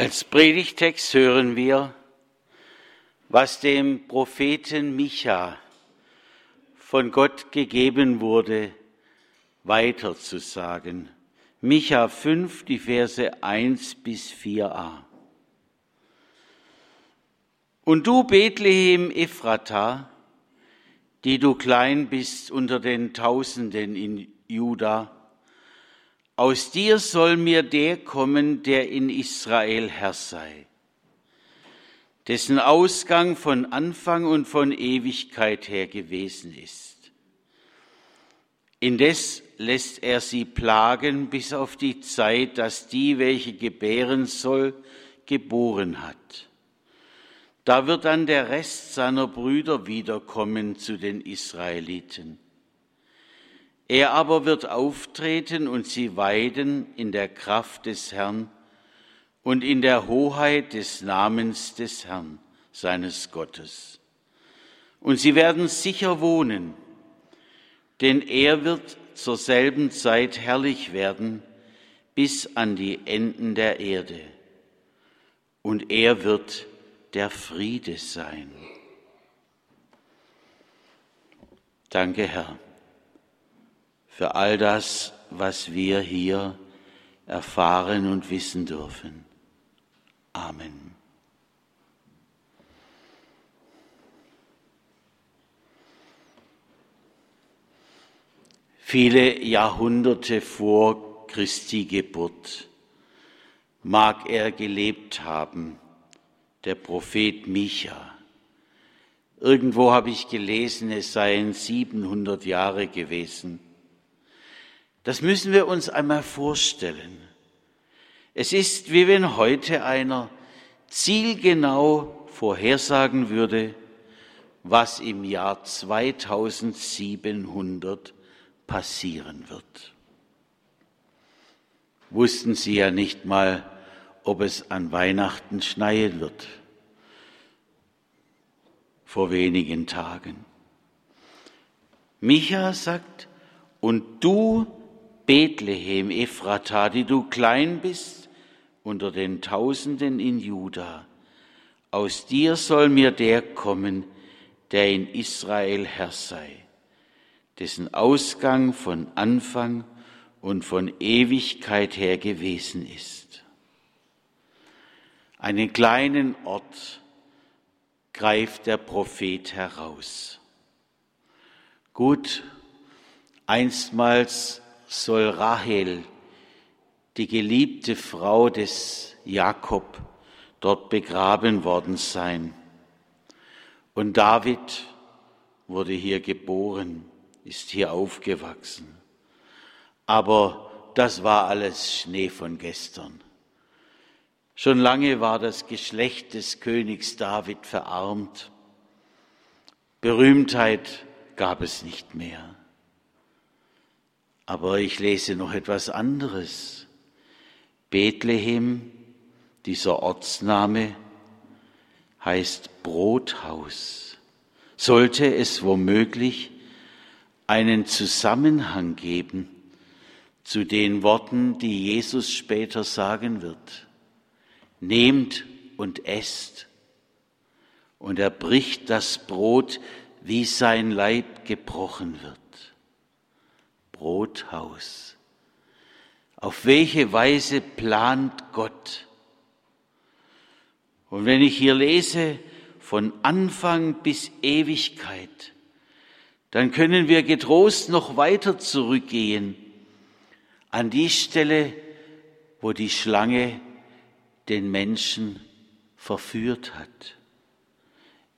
Als Predigtext hören wir, was dem Propheten Micha von Gott gegeben wurde, weiterzusagen. Micha 5, die Verse 1 bis 4a. Und du, Bethlehem Ephrata, die du klein bist unter den Tausenden in Juda, aus dir soll mir der kommen, der in Israel Herr sei, dessen Ausgang von Anfang und von Ewigkeit her gewesen ist. Indes lässt er sie plagen bis auf die Zeit, dass die, welche gebären soll, geboren hat. Da wird dann der Rest seiner Brüder wiederkommen zu den Israeliten. Er aber wird auftreten und sie weiden in der Kraft des Herrn und in der Hoheit des Namens des Herrn, seines Gottes. Und sie werden sicher wohnen, denn er wird zur selben Zeit herrlich werden bis an die Enden der Erde. Und er wird der Friede sein. Danke, Herr für all das, was wir hier erfahren und wissen dürfen. Amen. Viele Jahrhunderte vor Christi Geburt mag er gelebt haben, der Prophet Micha. Irgendwo habe ich gelesen, es seien 700 Jahre gewesen. Das müssen wir uns einmal vorstellen. Es ist, wie wenn heute einer zielgenau vorhersagen würde, was im Jahr 2700 passieren wird. Wussten Sie ja nicht mal, ob es an Weihnachten schneien wird. Vor wenigen Tagen. Micha sagt, und du Bethlehem, Ephrata, die du klein bist unter den Tausenden in Juda. Aus dir soll mir der kommen, der in Israel Herr sei, dessen Ausgang von Anfang und von Ewigkeit her gewesen ist. Einen kleinen Ort greift der Prophet heraus. Gut, einstmals soll Rahel, die geliebte Frau des Jakob, dort begraben worden sein. Und David wurde hier geboren, ist hier aufgewachsen. Aber das war alles Schnee von gestern. Schon lange war das Geschlecht des Königs David verarmt. Berühmtheit gab es nicht mehr. Aber ich lese noch etwas anderes. Bethlehem, dieser Ortsname, heißt Brothaus. Sollte es womöglich einen Zusammenhang geben zu den Worten, die Jesus später sagen wird. Nehmt und esst. Und er bricht das Brot, wie sein Leib gebrochen wird. Brothaus. Auf welche Weise plant Gott? Und wenn ich hier lese, von Anfang bis Ewigkeit, dann können wir getrost noch weiter zurückgehen an die Stelle, wo die Schlange den Menschen verführt hat.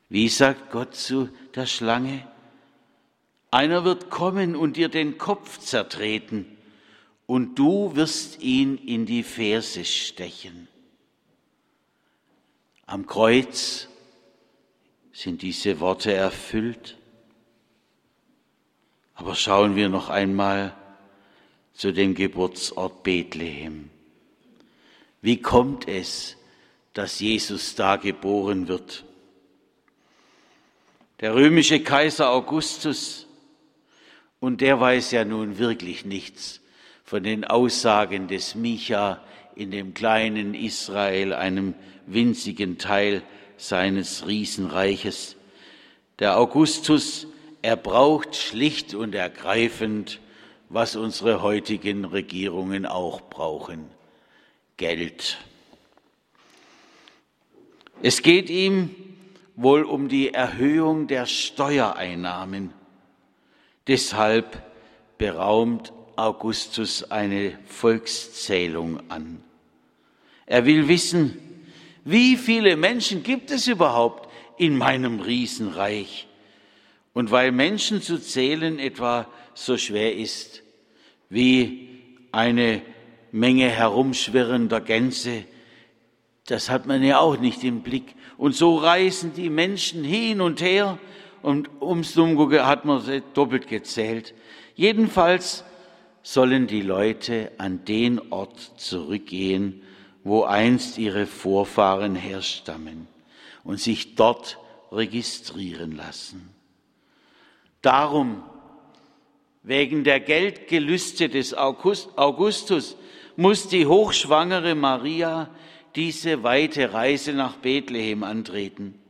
Wie sagt Gott zu der Schlange? Einer wird kommen und dir den Kopf zertreten, und du wirst ihn in die Ferse stechen. Am Kreuz sind diese Worte erfüllt. Aber schauen wir noch einmal zu dem Geburtsort Bethlehem. Wie kommt es, dass Jesus da geboren wird? Der römische Kaiser Augustus und der weiß ja nun wirklich nichts von den Aussagen des Micha in dem kleinen Israel, einem winzigen Teil seines Riesenreiches. Der Augustus, er braucht schlicht und ergreifend, was unsere heutigen Regierungen auch brauchen, Geld. Es geht ihm wohl um die Erhöhung der Steuereinnahmen. Deshalb beraumt Augustus eine Volkszählung an. Er will wissen, wie viele Menschen gibt es überhaupt in meinem Riesenreich? Und weil Menschen zu zählen etwa so schwer ist wie eine Menge herumschwirrender Gänse, das hat man ja auch nicht im Blick. Und so reisen die Menschen hin und her und ums Dumgo hat man doppelt gezählt. Jedenfalls sollen die Leute an den Ort zurückgehen, wo einst ihre Vorfahren herstammen und sich dort registrieren lassen. Darum, wegen der Geldgelüste des Augustus, muss die hochschwangere Maria diese weite Reise nach Bethlehem antreten.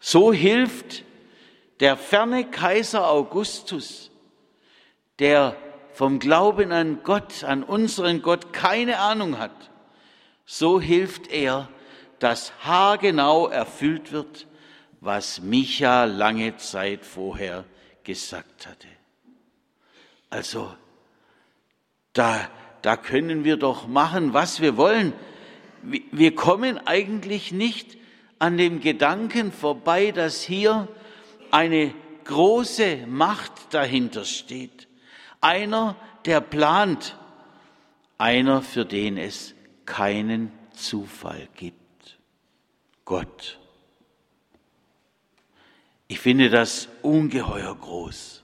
So hilft der ferne Kaiser Augustus, der vom Glauben an Gott, an unseren Gott keine Ahnung hat, so hilft er, dass haargenau erfüllt wird, was Micha lange Zeit vorher gesagt hatte. Also, da, da können wir doch machen, was wir wollen wir kommen eigentlich nicht an dem Gedanken vorbei, dass hier eine große Macht dahinter steht. Einer, der plant, einer, für den es keinen Zufall gibt. Gott. Ich finde das ungeheuer groß.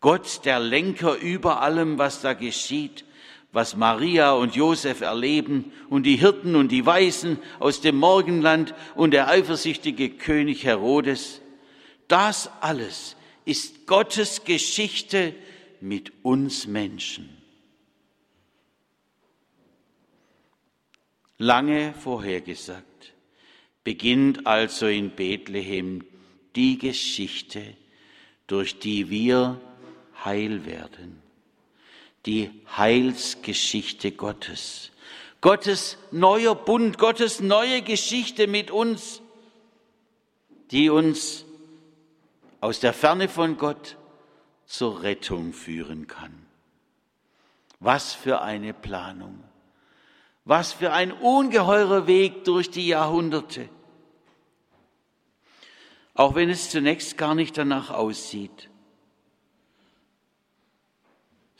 Gott, der Lenker über allem, was da geschieht, was Maria und Josef erleben und die Hirten und die Weisen aus dem Morgenland und der eifersüchtige König Herodes, das alles ist Gottes Geschichte mit uns Menschen. Lange vorhergesagt, beginnt also in Bethlehem die Geschichte, durch die wir heil werden die Heilsgeschichte Gottes. Gottes neuer Bund, Gottes neue Geschichte mit uns, die uns aus der Ferne von Gott zur Rettung führen kann. Was für eine Planung. Was für ein ungeheurer Weg durch die Jahrhunderte. Auch wenn es zunächst gar nicht danach aussieht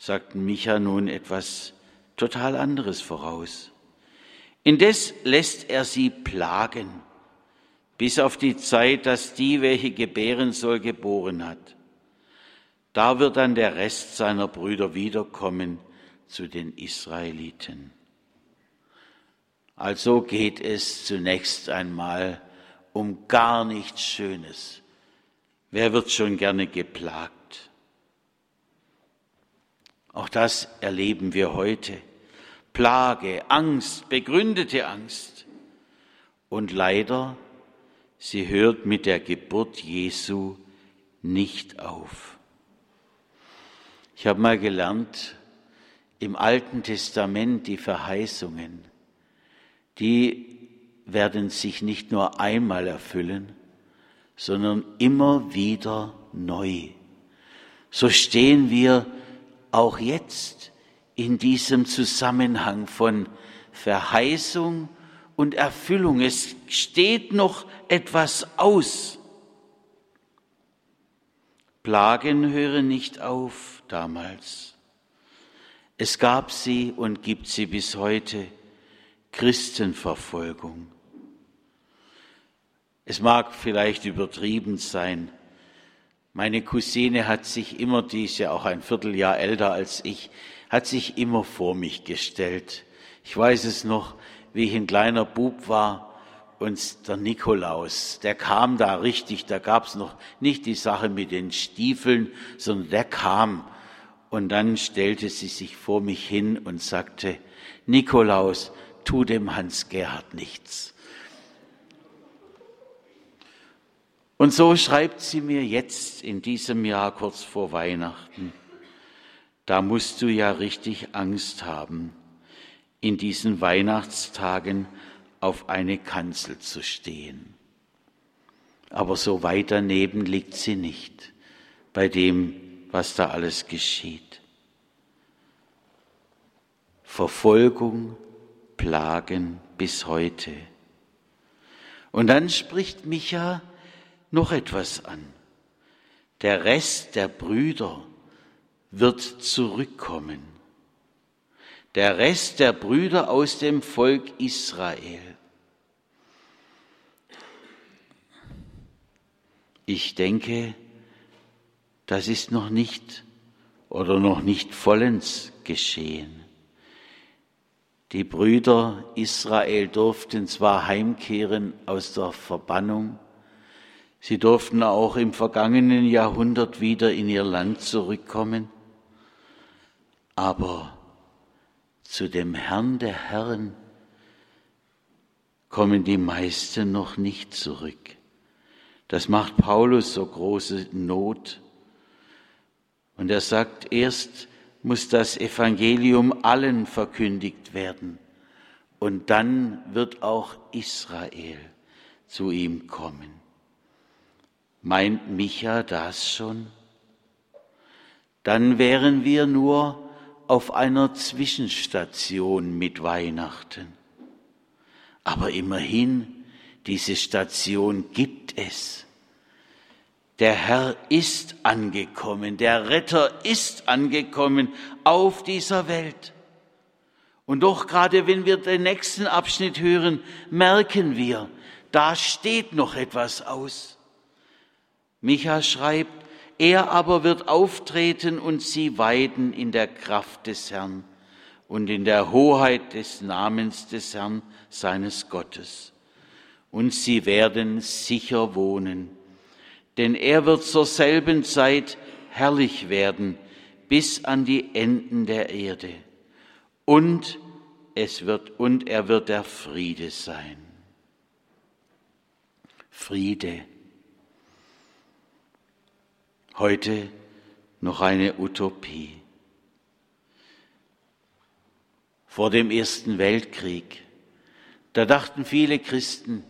sagt Micha nun etwas total anderes voraus. Indes lässt er sie plagen, bis auf die Zeit, dass die, welche gebären soll, geboren hat. Da wird dann der Rest seiner Brüder wiederkommen zu den Israeliten. Also geht es zunächst einmal um gar nichts Schönes. Wer wird schon gerne geplagt? Auch das erleben wir heute. Plage, Angst, begründete Angst. Und leider, sie hört mit der Geburt Jesu nicht auf. Ich habe mal gelernt, im Alten Testament die Verheißungen, die werden sich nicht nur einmal erfüllen, sondern immer wieder neu. So stehen wir auch jetzt in diesem Zusammenhang von Verheißung und Erfüllung. Es steht noch etwas aus. Plagen hören nicht auf damals. Es gab sie und gibt sie bis heute. Christenverfolgung. Es mag vielleicht übertrieben sein, meine Cousine hat sich immer, die ist ja auch ein Vierteljahr älter als ich, hat sich immer vor mich gestellt. Ich weiß es noch, wie ich ein kleiner Bub war und der Nikolaus, der kam da richtig, da gab's noch nicht die Sache mit den Stiefeln, sondern der kam Und dann stellte sie sich vor mich hin und sagte, Nikolaus, tu dem Hans Gerhard nichts. Und so schreibt sie mir jetzt in diesem Jahr kurz vor Weihnachten, da musst du ja richtig Angst haben, in diesen Weihnachtstagen auf eine Kanzel zu stehen. Aber so weit daneben liegt sie nicht bei dem, was da alles geschieht. Verfolgung, Plagen bis heute. Und dann spricht Micha noch etwas an. Der Rest der Brüder wird zurückkommen. Der Rest der Brüder aus dem Volk Israel. Ich denke, das ist noch nicht oder noch nicht vollends geschehen. Die Brüder Israel durften zwar heimkehren aus der Verbannung, sie durften auch im vergangenen Jahrhundert wieder in ihr Land zurückkommen, aber zu dem Herrn der Herren kommen die meisten noch nicht zurück. Das macht Paulus so große Not. Und er sagt, erst muss das Evangelium allen verkündigt werden. Und dann wird auch Israel zu ihm kommen. Meint Micha das schon? Dann wären wir nur auf einer Zwischenstation mit Weihnachten. Aber immerhin, diese Station gibt es. Der Herr ist angekommen, der Retter ist angekommen auf dieser Welt. Und doch gerade wenn wir den nächsten Abschnitt hören, merken wir, da steht noch etwas aus. Micha schreibt, er aber wird auftreten und sie weiden in der Kraft des Herrn und in der Hoheit des Namens des Herrn seines Gottes. Und sie werden sicher wohnen denn er wird zur selben Zeit herrlich werden bis an die Enden der Erde. Und es wird, und er wird der Friede sein. Friede. Heute noch eine Utopie. Vor dem Ersten Weltkrieg, da dachten viele Christen,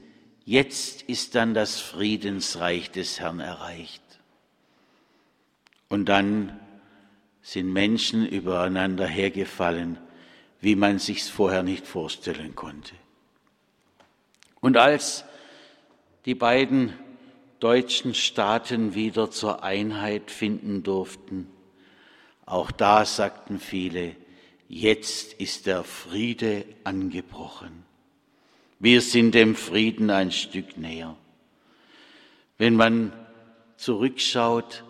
Jetzt ist dann das Friedensreich des Herrn erreicht. Und dann sind Menschen übereinander hergefallen, wie man sich's vorher nicht vorstellen konnte. Und als die beiden deutschen Staaten wieder zur Einheit finden durften, auch da sagten viele, jetzt ist der Friede angebrochen. Wir sind dem Frieden ein Stück näher. Wenn man zurückschaut,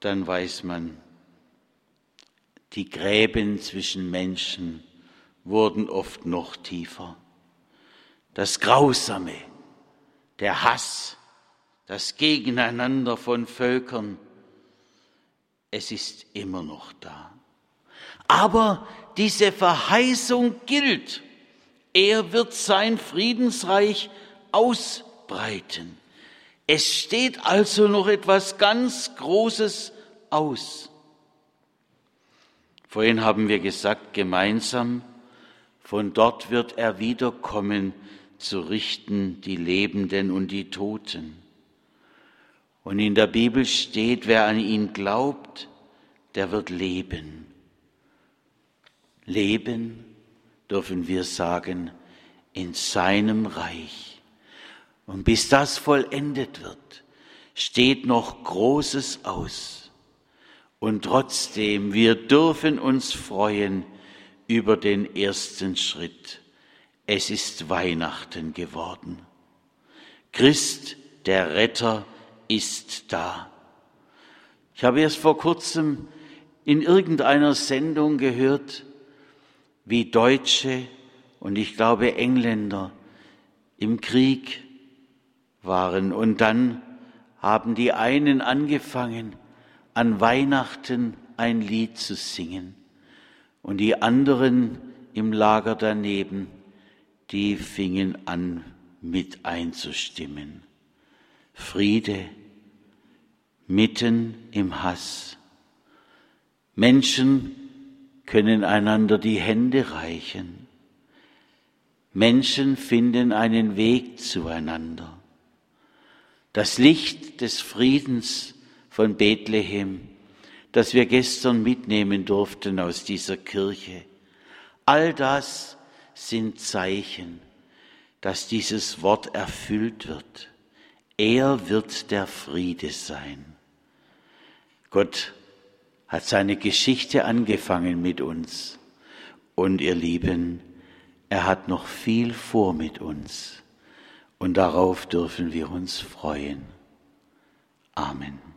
dann weiß man, die Gräben zwischen Menschen wurden oft noch tiefer. Das Grausame, der Hass, das Gegeneinander von Völkern, es ist immer noch da. Aber diese Verheißung gilt. Er wird sein Friedensreich ausbreiten. Es steht also noch etwas ganz Großes aus. Vorhin haben wir gesagt, gemeinsam, von dort wird er wiederkommen, zu richten die Lebenden und die Toten. Und in der Bibel steht, wer an ihn glaubt, der wird leben. Leben dürfen wir sagen, in seinem Reich. Und bis das vollendet wird, steht noch Großes aus. Und trotzdem, wir dürfen uns freuen über den ersten Schritt. Es ist Weihnachten geworden. Christ, der Retter, ist da. Ich habe erst vor kurzem in irgendeiner Sendung gehört, wie Deutsche und ich glaube Engländer im Krieg waren. Und dann haben die einen angefangen, an Weihnachten ein Lied zu singen. Und die anderen im Lager daneben, die fingen an mit einzustimmen. Friede mitten im Hass. Menschen können einander die Hände reichen. Menschen finden einen Weg zueinander. Das Licht des Friedens von Bethlehem, das wir gestern mitnehmen durften aus dieser Kirche, all das sind Zeichen, dass dieses Wort erfüllt wird. Er wird der Friede sein. Gott hat seine Geschichte angefangen mit uns. Und ihr Lieben, er hat noch viel vor mit uns. Und darauf dürfen wir uns freuen. Amen.